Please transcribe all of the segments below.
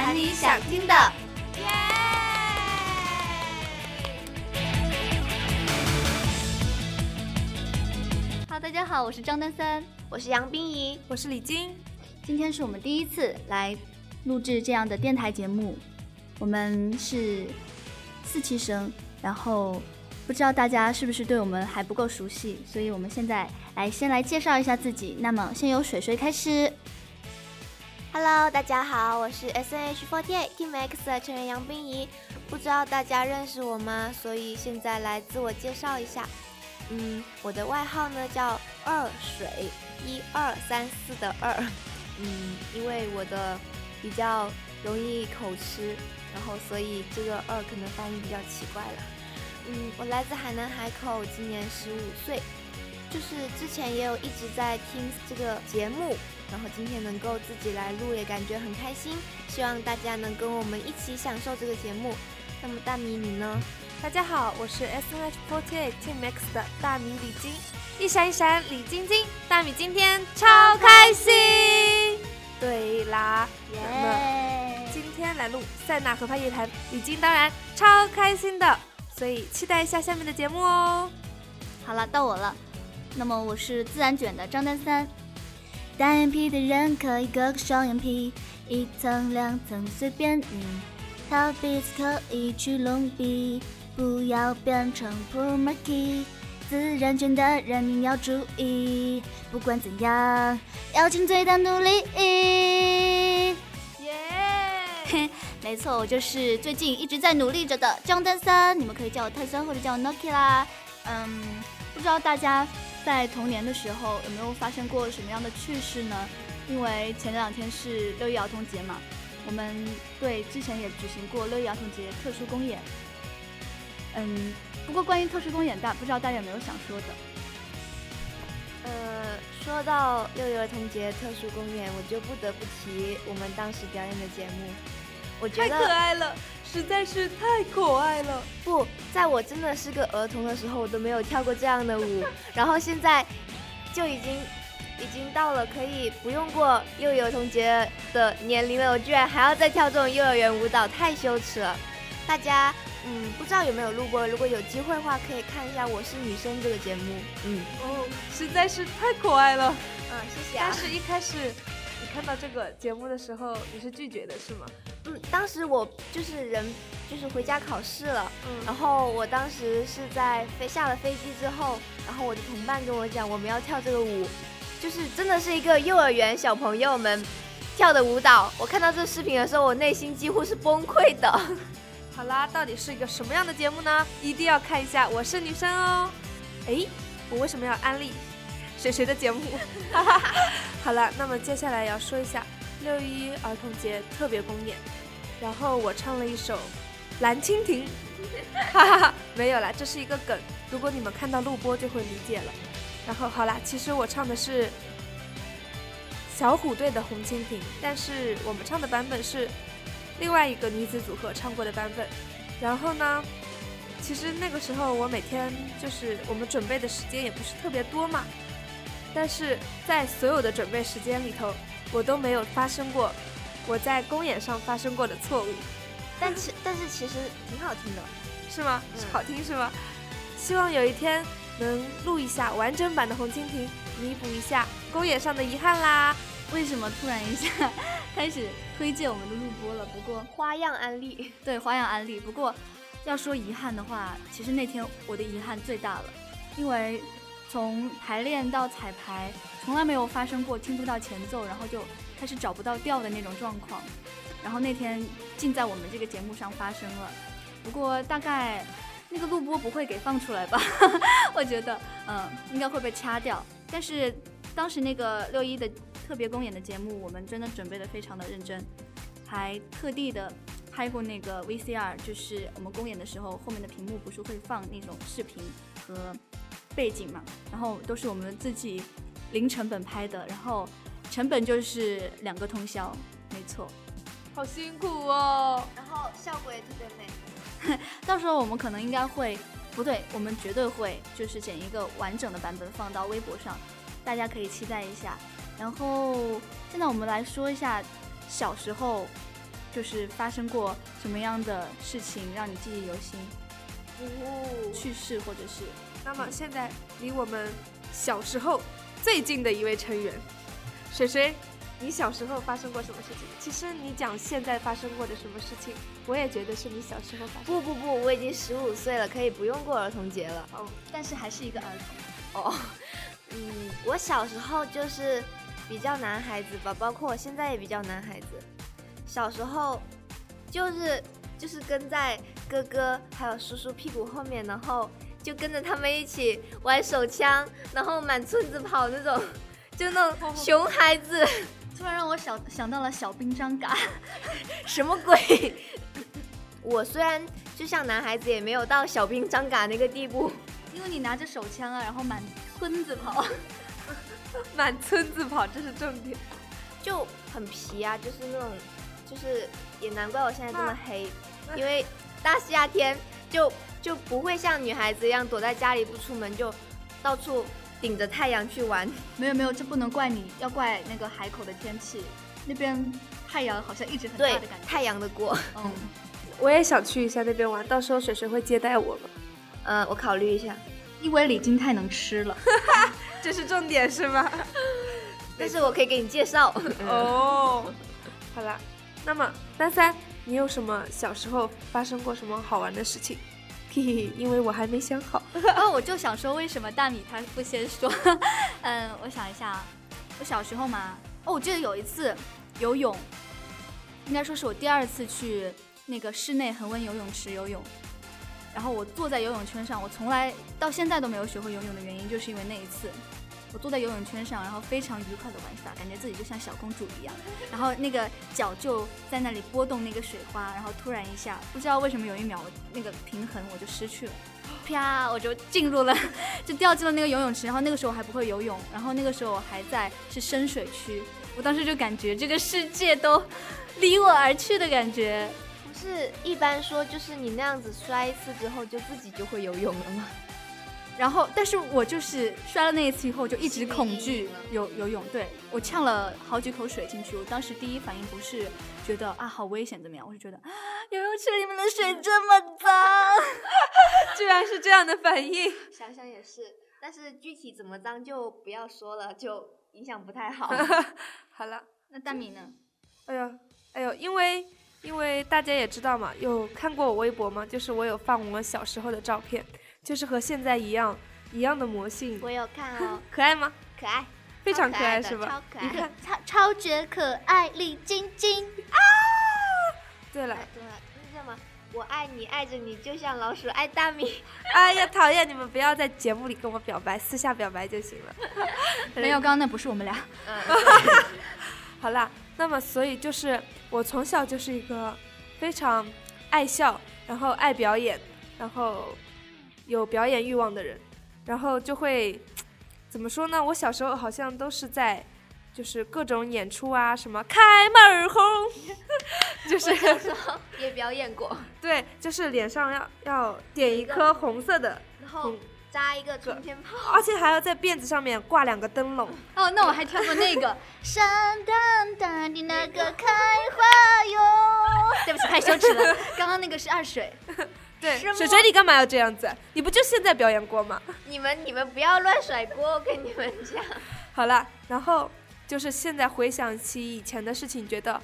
谈你想听的。耶！Hello，大家好，我是张丹三，我是杨冰怡，我是李晶。今天是我们第一次来录制这样的电台节目，我们是四期生，然后。不知道大家是不是对我们还不够熟悉，所以我们现在来先来介绍一下自己。那么先由水水开始。Hello，大家好，我是 S.N.H.48 Team X 的成员杨冰怡。不知道大家认识我吗？所以现在来自我介绍一下。嗯，我的外号呢叫二水，一二三四的二。嗯，因为我的比较容易口吃，然后所以这个二可能发音比较奇怪了。嗯，我来自海南海口，今年十五岁，就是之前也有一直在听这个节目，然后今天能够自己来录也感觉很开心，希望大家能跟我们一起享受这个节目。那么大米你呢？大家好，我是 S N H forty eight Team X 的大米李晶，一闪一闪李晶晶，大米今天超开心。对啦，那么今天来录塞纳河畔夜谈，李晶当然超开心的。所以期待一下下面的节目哦。好了，到我了。那么我是自然卷的张丹三。单眼皮的人可以割个双眼皮，一层两层随便你。逃鼻子可以去隆鼻，不要变成 poor monkey。自然卷的人你要注意，不管怎样要尽最大努力。耶！没错，我就是最近一直在努力着的张丹三，你们可以叫我泰森或者叫我 Noki 啦。嗯，不知道大家在童年的时候有没有发生过什么样的趣事呢？因为前两天是六一儿童节嘛，我们对之前也举行过六一儿童节特殊公演。嗯，不过关于特殊公演，大不知道大家有没有想说的？呃，说到六一儿童节特殊公演，我就不得不提我们当时表演的节目。我觉得太可爱了，实在是太可爱了。不在我真的是个儿童的时候，我都没有跳过这样的舞，然后现在就已经已经到了可以不用过幼儿童节的年龄了，我居然还要再跳这种幼儿园舞蹈，太羞耻了。大家嗯，不知道有没有录过？如果有机会的话，可以看一下《我是女生》这个节目。嗯哦，实在是太可爱了。嗯，谢谢。但是一开始你看到这个节目的时候，你是拒绝的是吗？嗯，当时我就是人，就是回家考试了。嗯，然后我当时是在飞下了飞机之后，然后我的同伴跟我讲，我们要跳这个舞，就是真的是一个幼儿园小朋友们跳的舞蹈。我看到这个视频的时候，我内心几乎是崩溃的。好啦，到底是一个什么样的节目呢？一定要看一下《我是女生》哦。哎，我为什么要安利谁谁的节目？好了，那么接下来要说一下。六一儿童节特别公演，然后我唱了一首《蓝蜻蜓》，哈哈哈，没有啦，这是一个梗，如果你们看到录播就会理解了。然后好啦，其实我唱的是小虎队的《红蜻蜓》，但是我们唱的版本是另外一个女子组合唱过的版本。然后呢，其实那个时候我每天就是我们准备的时间也不是特别多嘛，但是在所有的准备时间里头。我都没有发生过我在公演上发生过的错误，但其但是其实挺好听的，是吗？好听是吗？希望有一天能录一下完整版的《红蜻蜓》，弥补一下公演上的遗憾啦。为什么突然一下开始推荐我们的录播了？不过花样安利，对花样安利。不过要说遗憾的话，其实那天我的遗憾最大了，因为。从排练到彩排，从来没有发生过听不到前奏，然后就开始找不到调的那种状况。然后那天竟在我们这个节目上发生了。不过大概那个录播不会给放出来吧？我觉得，嗯，应该会被掐掉。但是当时那个六一的特别公演的节目，我们真的准备的非常的认真，还特地的拍过那个 VCR，就是我们公演的时候后面的屏幕不是会放那种视频和。背景嘛，然后都是我们自己零成本拍的，然后成本就是两个通宵，没错，好辛苦哦。然后效果也特别美，到时候我们可能应该会，不对，我们绝对会，就是剪一个完整的版本放到微博上，大家可以期待一下。然后现在我们来说一下小时候就是发生过什么样的事情让你记忆犹新？哦，趣事或者是？那么现在离我们小时候最近的一位成员，水水，你小时候发生过什么事情？其实你讲现在发生过的什么事情，我也觉得是你小时候发生。不不不，我已经十五岁了，可以不用过儿童节了。哦，但是还是一个儿童。哦，嗯，我小时候就是比较男孩子吧，包括我现在也比较男孩子。小时候就是就是跟在哥哥还有叔叔屁股后面，然后就跟着他们一起玩手枪，然后满村子跑那种，就那种熊孩子。突然让我想想到了小兵张嘎，什么鬼？我虽然就像男孩子，也没有到小兵张嘎那个地步。因为你拿着手枪啊，然后满村子跑，满村子跑，这是重点，就很皮啊，就是那种，就是也难怪我现在这么黑，因为大夏天就就不会像女孩子一样躲在家里不出门，就到处顶着太阳去玩。没有没有，这不能怪你，要怪那个海口的天气，那边太阳好像一直很大对的感，觉。太阳的锅。嗯，我也想去一下那边玩，到时候水水会接待我吗？嗯，我考虑一下，因为李金太能吃了。这是重点是吗？但是我可以给你介绍。哦，好啦，那么三三，你有什么小时候发生过什么好玩的事情？嘿嘿，因为我还没想好。哦，我就想说，为什么大米他不先说？嗯，我想一下啊，我小时候嘛，哦，我记得有一次游泳，应该说是我第二次去那个室内恒温游泳池游泳，然后我坐在游泳圈上，我从来到现在都没有学会游泳的原因，就是因为那一次。我坐在游泳圈上，然后非常愉快的玩耍，感觉自己就像小公主一样。然后那个脚就在那里拨动那个水花，然后突然一下，不知道为什么有一秒那个平衡我就失去了，啪，我就进入了，就掉进了那个游泳池。然后那个时候我还不会游泳，然后那个时候我还在是深水区，我当时就感觉这个世界都离我而去的感觉。不是一般说，就是你那样子摔一次之后，就自己就会游泳了吗？然后，但是我就是摔了那一次以后，我就一直恐惧游游泳。对我呛了好几口水进去，我当时第一反应不是觉得啊好危险怎么样，我是觉得啊游泳池里面的水这么脏。居然是这样的 反应。想想也是，但是具体怎么脏就不要说了，就影响不太好。好了，那大米呢？哎呦，哎呦，因为因为大家也知道嘛，有看过我微博吗？就是我有放我小时候的照片，就是和现在一样一样的魔性，我有看哦，可爱吗？可爱，非常超可爱是吧？超可爱。你看，超超绝可爱李晶晶啊。对了，对了，是这么，我爱你，爱着你，就像老鼠爱大米。哎呀，讨厌！你们不要在节目里跟我表白，私下表白就行了。没有，刚刚那不是我们俩。嗯，好啦，那么所以就是我从小就是一个非常爱笑，然后爱表演，然后有表演欲望的人，然后就会怎么说呢？我小时候好像都是在就是各种演出啊，什么开门红，就是也表演过，对，就是脸上要要点一颗红色的，然后扎一个冲天炮。而且还要在辫子上面挂两个灯笼。哦，那我还跳过那个山丹丹的那个开花哟。对不起，太羞耻了。刚刚那个是二水。对，水水你干嘛要这样子？你不就现在表演过吗？你们你们不要乱甩锅，我跟你们讲。好了，然后就是现在回想起以前的事情，觉得，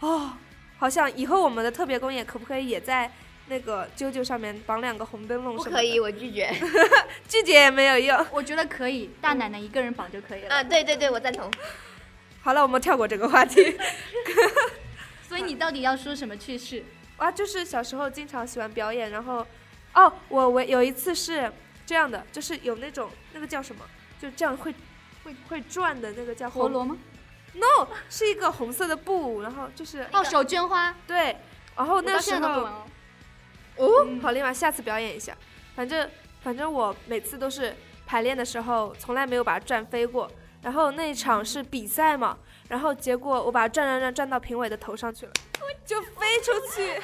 哦，好像以后我们的特别公演可不可以也在那个啾啾上面绑两个红灯笼什么可以，我拒绝。拒绝也没有用。我觉得可以，大奶奶一个人绑就可以了。啊，对对对，我赞同。好了，我们跳过这个话题。所以你到底要说什么趣事？啊，就是小时候经常喜欢表演，然后，哦，我我有一次是这样的，就是有那种那个叫什么，就这样会会会转的那个叫陀螺吗？？No，是一个红色的布，然后就是哦，手绢花。对，然后那时候。哦，好厉害，下次表演一下。反正反正我每次都是排练的时候，从来没有把它转飞过。然后那一场是比赛嘛，然后结果我把它转转转转到评委的头上去了，就飞出去，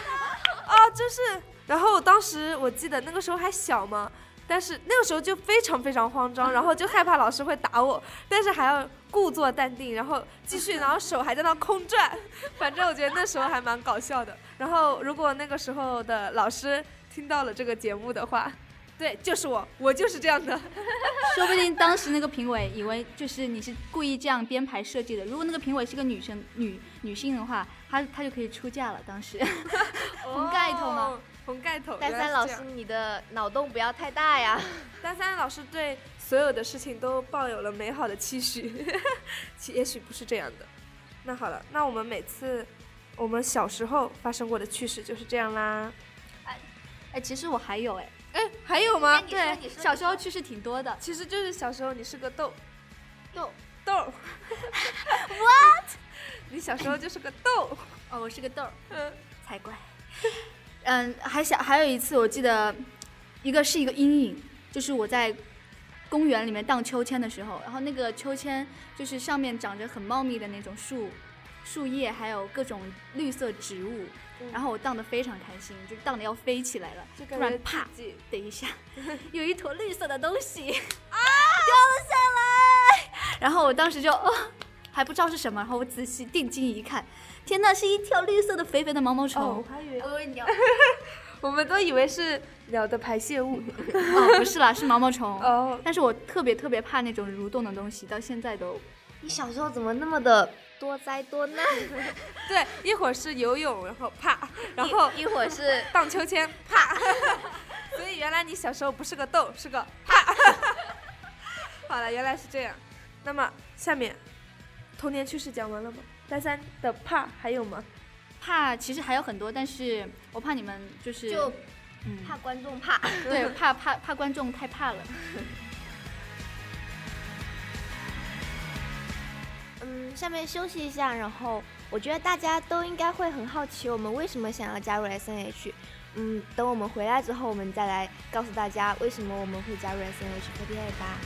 啊，就是。然后我当时我记得那个时候还小嘛，但是那个时候就非常非常慌张，然后就害怕老师会打我，但是还要故作淡定，然后继续，然后手还在那空转，反正我觉得那时候还蛮搞笑的。然后如果那个时候的老师听到了这个节目的话，对，就是我，我就是这样的。说不定当时那个评委以为就是你是故意这样编排设计的。如果那个评委是个女生女女性的话，她她就可以出嫁了。当时 红盖头吗？红盖头。丹三老师，你的脑洞不要太大呀。丹三老师对所有的事情都抱有了美好的期许，其也许不是这样的。那好了，那我们每次我们小时候发生过的趣事就是这样啦。哎哎，其实我还有哎。哎，还有吗？对，小时候趣事挺多的。其实就是小时候你是个豆豆豆。What？你小时候就是个豆。哦，我是个豆。嗯，才怪。嗯，还想还有一次，我记得一个是一个阴影，就是我在公园里面荡秋千的时候，然后那个秋千就是上面长着很茂密的那种树树叶，还有各种绿色植物。然后我荡得非常开心，就荡得要飞起来了。突然啪，等一下，有一坨绿色的东西啊 掉了下来。然后我当时就哦，还不知道是什么。然后我仔细定睛一看，天呐，是一条绿色的肥肥的毛毛虫。我还以为鸟，我们都以为是鸟的排泄物。哦，不是啦，是毛毛虫。哦，但是我特别特别怕那种蠕动的东西，到现在都。你小时候怎么那么的？多灾多难，对，一会儿是游泳，然后啪，然后一会儿是荡秋千，啪，所以原来你小时候不是个豆，是个啪。好了，原来是这样。那么下面童年趣事讲完了吗？大三的怕还有吗？怕其实还有很多，但是我怕你们就是就怕观众怕，对，怕怕怕观众太怕了。下面休息一下，然后我觉得大家都应该会很好奇，我们为什么想要加入 S N H。嗯，等我们回来之后，我们再来告诉大家为什么我们会加入 S N H forty eight 吧。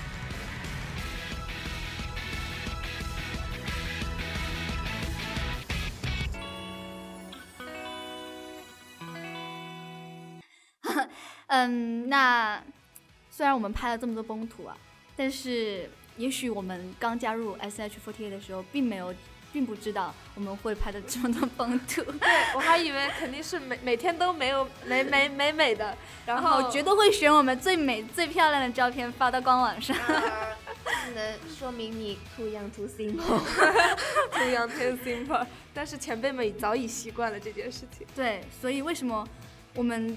嗯，那虽然我们拍了这么多崩图啊，但是。也许我们刚加入 S H forty 的时候，并没有，并不知道我们会拍的这么多风图。对我还以为肯定是每 每天都没有美美美美的，然后绝对会选我们最美 最漂亮的照片发到官网上。能说明你 too young too simple，too young too simple。但是前辈们早已习惯了这件事情。对，所以为什么我们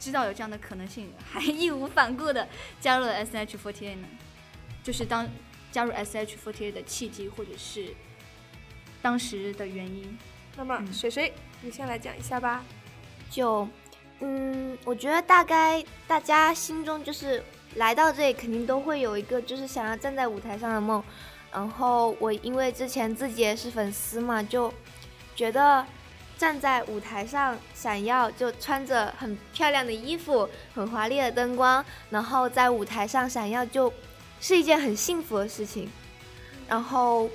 知道有这样的可能性，还义无反顾的加入了 S H forty 呢？就是当加入 S H forty 的契机，或者是当时的原因。那么水水，你先来讲一下吧。就，嗯，我觉得大概大家心中就是来到这里，肯定都会有一个就是想要站在舞台上的梦。然后我因为之前自己也是粉丝嘛，就觉得站在舞台上闪耀，就穿着很漂亮的衣服，很华丽的灯光，然后在舞台上闪耀就。是一件很幸福的事情，然后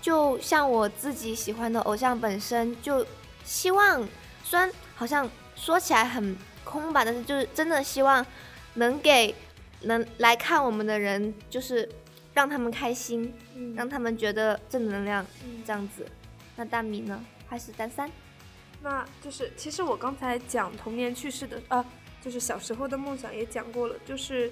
就像我自己喜欢的偶像本身就希望，虽然好像说起来很空吧，但是就是真的希望能给能来看我们的人，就是让他们开心，让他们觉得正能量这样子。那大米呢？还是单三？那就是其实我刚才讲童年趣事的啊，就是小时候的梦想也讲过了，就是。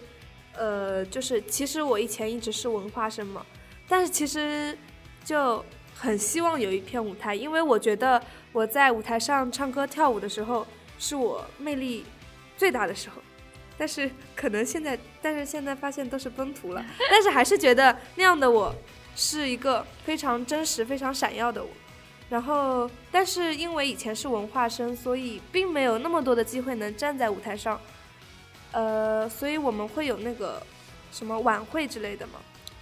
呃，就是其实我以前一直是文化生嘛，但是其实就很希望有一片舞台，因为我觉得我在舞台上唱歌跳舞的时候是我魅力最大的时候，但是可能现在，但是现在发现都是崩图了，但是还是觉得那样的我是一个非常真实、非常闪耀的我。然后，但是因为以前是文化生，所以并没有那么多的机会能站在舞台上。呃，所以我们会有那个什么晚会之类的嘛，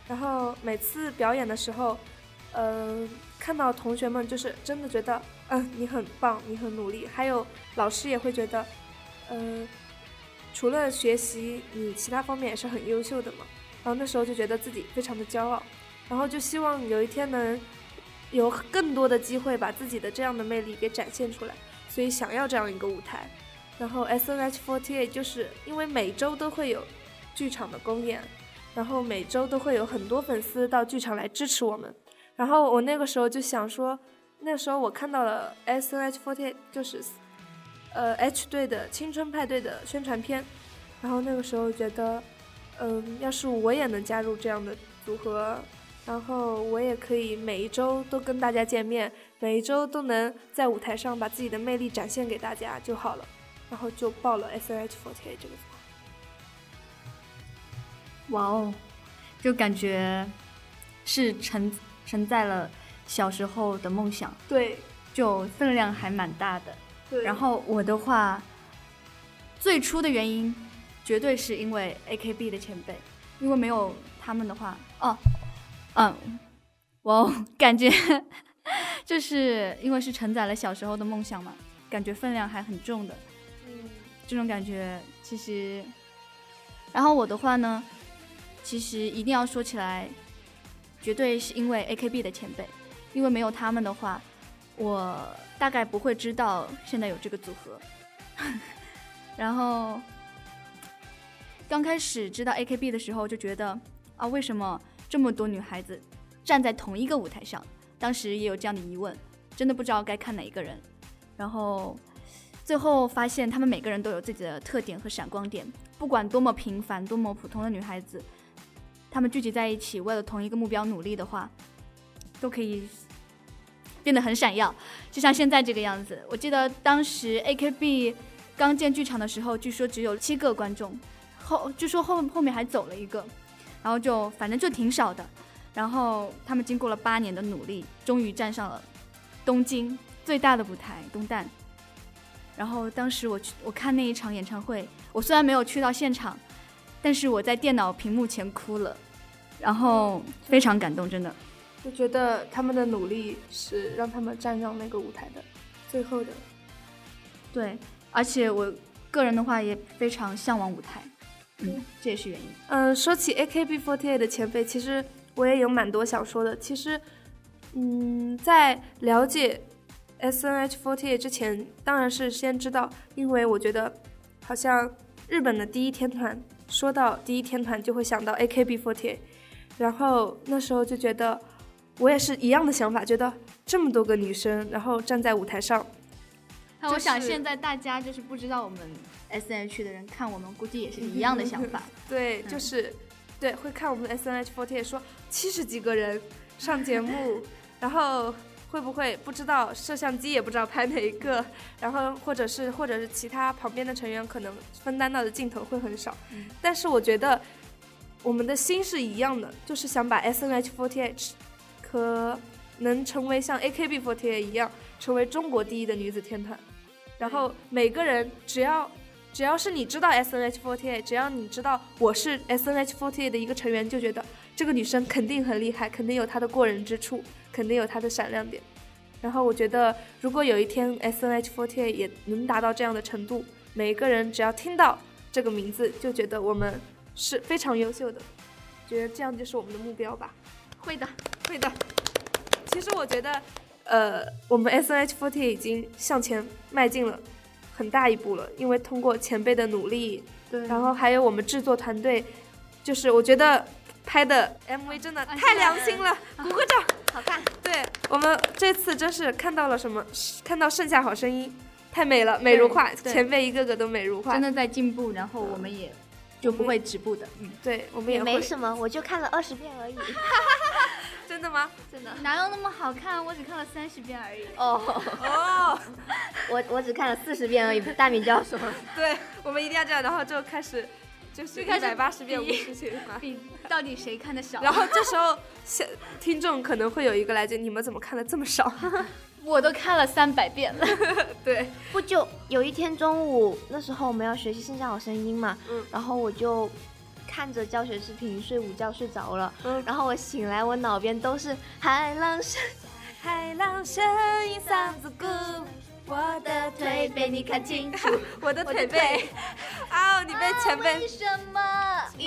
然后每次表演的时候，呃，看到同学们就是真的觉得，嗯，你很棒，你很努力，还有老师也会觉得，呃，除了学习，你其他方面也是很优秀的嘛，然后那时候就觉得自己非常的骄傲，然后就希望有一天能有更多的机会把自己的这样的魅力给展现出来，所以想要这样一个舞台。然后 S N H forty eight 就是因为每周都会有剧场的公演，然后每周都会有很多粉丝到剧场来支持我们。然后我那个时候就想说，那时候我看到了 S N H forty eight 就是呃 H 队的青春派对的宣传片，然后那个时候觉得，嗯，要是我也能加入这样的组合。然后我也可以每一周都跟大家见面，每一周都能在舞台上把自己的魅力展现给大家就好了。然后就报了 S H forty eight 这个组。哇哦，就感觉是承承载了小时候的梦想，对，就分量还蛮大的。对。然后我的话，最初的原因绝对是因为 A K B 的前辈，因为没有他们的话，哦，嗯，哇哦感觉就是因为是承载了小时候的梦想嘛，感觉分量还很重的。这种感觉其实，然后我的话呢？其实一定要说起来，绝对是因为 AKB 的前辈，因为没有他们的话，我大概不会知道现在有这个组合。然后刚开始知道 AKB 的时候，就觉得啊，为什么这么多女孩子站在同一个舞台上？当时也有这样的疑问，真的不知道该看哪一个人。然后最后发现，他们每个人都有自己的特点和闪光点，不管多么平凡、多么普通的女孩子。他们聚集在一起，为了同一个目标努力的话，都可以变得很闪耀，就像现在这个样子。我记得当时 AKB 刚建剧场的时候，据说只有七个观众，后据说后后面还走了一个，然后就反正就挺少的。然后他们经过了八年的努力，终于站上了东京最大的舞台东旦。然后当时我去我看那一场演唱会，我虽然没有去到现场。但是我在电脑屏幕前哭了，然后非常感动，真的，就觉得他们的努力是让他们站上那个舞台的最后的。对，而且我个人的话也非常向往舞台，嗯，这也是原因。嗯，说起 AKB48 的前辈，其实我也有蛮多想说的。其实，嗯，在了解 SNH48 之前，当然是先知道，因为我觉得好像日本的第一天团。说到第一天团，就会想到 AKB48，然后那时候就觉得，我也是一样的想法，觉得这么多个女生，然后站在舞台上。那我想现在大家就是不知道我们 SNH 的人看我们，估计也是一样的想法。对，就是，对，会看我们 SNH48 说七十几个人上节目，然后。会不会不知道摄像机也不知道拍哪一个，然后或者是或者是其他旁边的成员可能分担到的镜头会很少，但是我觉得我们的心是一样的，就是想把 S N H forty eight 可能成为像 A K B forty eight 一样，成为中国第一的女子天团。然后每个人只要只要是你知道 S N H forty eight，只要你知道我是 S N H forty eight 的一个成员，就觉得这个女生肯定很厉害，肯定有她的过人之处。肯定有它的闪亮点，然后我觉得，如果有一天 S N H forty 也能达到这样的程度，每一个人只要听到这个名字，就觉得我们是非常优秀的，觉得这样就是我们的目标吧。会的，会的。其实我觉得，呃，我们 S N H forty 已经向前迈进了很大一步了，因为通过前辈的努力，对，然后还有我们制作团队，就是我觉得。拍的 MV 真的太良心了，鼓个掌，好看。对我们这次真是看到了什么？看到《盛夏好声音》，太美了，美如画，前辈一个个都美如画，真的在进步。然后我们也就不会止步的。嗯，对，我们也没什么，我就看了二十遍而已。真的吗？真的。哪有那么好看？我只看了三十遍而已。哦哦，我我只看了四十遍而已。大米教说。对，我们一定要这样，然后就开始。就是一百八十遍无事情嘛，到底谁看的少？然后这时候，听众可能会有一个来着你们怎么看的这么少？我都看了三百遍了。对，不就有一天中午，那时候我们要学习《盛夏好声音》嘛，嗯，然后我就看着教学视频睡午觉睡着了，嗯，然后我醒来，我脑边都是海浪声，海浪声音嗓子鼓。我的腿被你看清楚，我的腿被，哦，你被前辈为什么？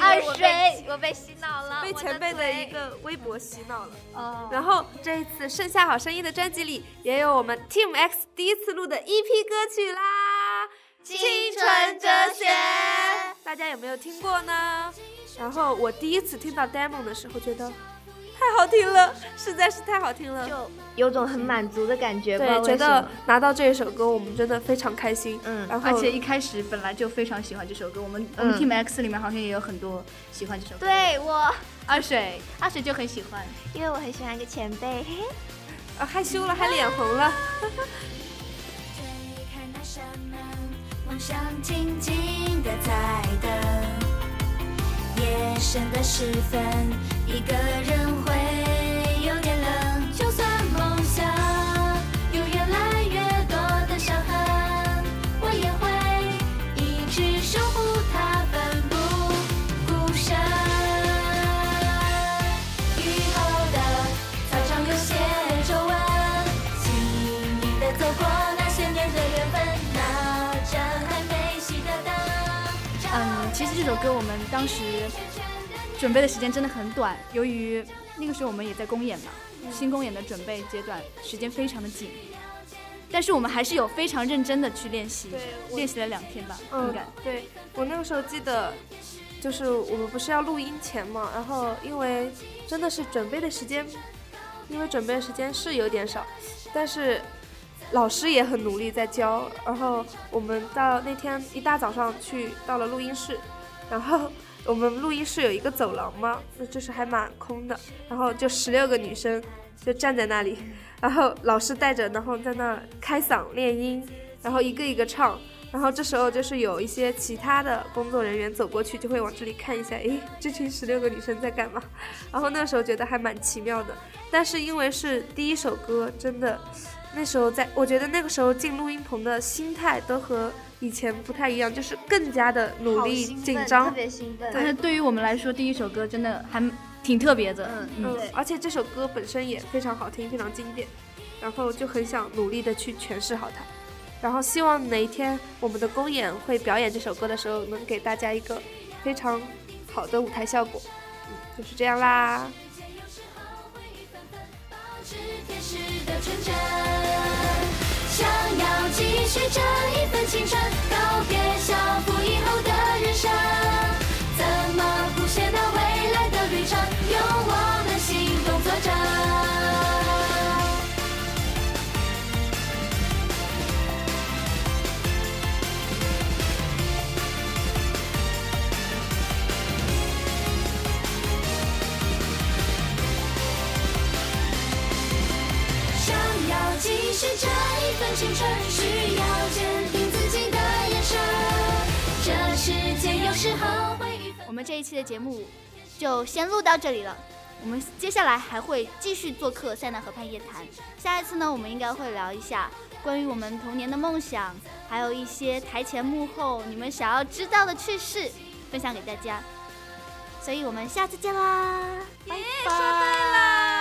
二水，我被洗脑了，被前辈的一个微博洗脑了。哦，然后这一次《盛夏好声音》的专辑里也有我们 Team X 第一次录的 EP 歌曲啦，青春哲学。大家有没有听过呢？然后我第一次听到 demo 的时候，觉得太好听了，实在是太好听了，就有种很满足的感觉。对，觉得拿到这一首歌，我们真的非常开心。嗯，然后而且一开始本来就非常喜欢这首歌，我们我们 Team X 里面好像也有很多喜欢这首歌。对我阿水，阿水就很喜欢，因为我很喜欢一个前辈。啊，害羞了，还脸红了。望向静静的在等，夜深的时分，一个人会有点冷。就算梦想有越来越多的伤痕，我也会一直守护它，奋不顾身。雨后的操场有些皱纹，轻易的走过那些年的缘分。那盏还没熄的灯。嗯，其实这首歌我们当时准备的时间真的很短，由于那个时候我们也在公演嘛，新公演的准备阶段，时间非常的紧。但是我们还是有非常认真的去练习，练习了两天吧，应该。对我那个时候记得，就是我们不是要录音前嘛，然后因为真的是准备的时间，因为准备的时间是有点少，但是老师也很努力在教，然后我们到那天一大早上去到了录音室，然后我们录音室有一个走廊嘛，那就是还蛮空的，然后就十六个女生就站在那里，然后老师带着，然后在那开嗓练音，然后一个一个唱。然后这时候就是有一些其他的工作人员走过去，就会往这里看一下，诶，这群十六个女生在干嘛？然后那时候觉得还蛮奇妙的。但是因为是第一首歌，真的，那时候在，我觉得那个时候进录音棚的心态都和以前不太一样，就是更加的努力、紧张，特别兴奋。但是对于我们来说，第一首歌真的还挺特别的。嗯嗯，而且这首歌本身也非常好听，非常经典，然后就很想努力的去诠释好它。然后希望哪一天我们的公演会表演这首歌的时候，能给大家一个非常好的舞台效果。嗯，就是这样啦。想要继续这一份青春，告别校服以后的人生，怎么谱写那未来的旅程？用我们行动作证。想要继续这一份青春，需要坚定自己的眼神。这世界有时候会。我们这一期的节目就先录到这里了。我们接下来还会继续做客塞纳河畔夜谈。下一次呢，我们应该会聊一下关于我们童年的梦想，还有一些台前幕后你们想要知道的趣事，分享给大家。所以我们下次见啦，拜拜。说对了。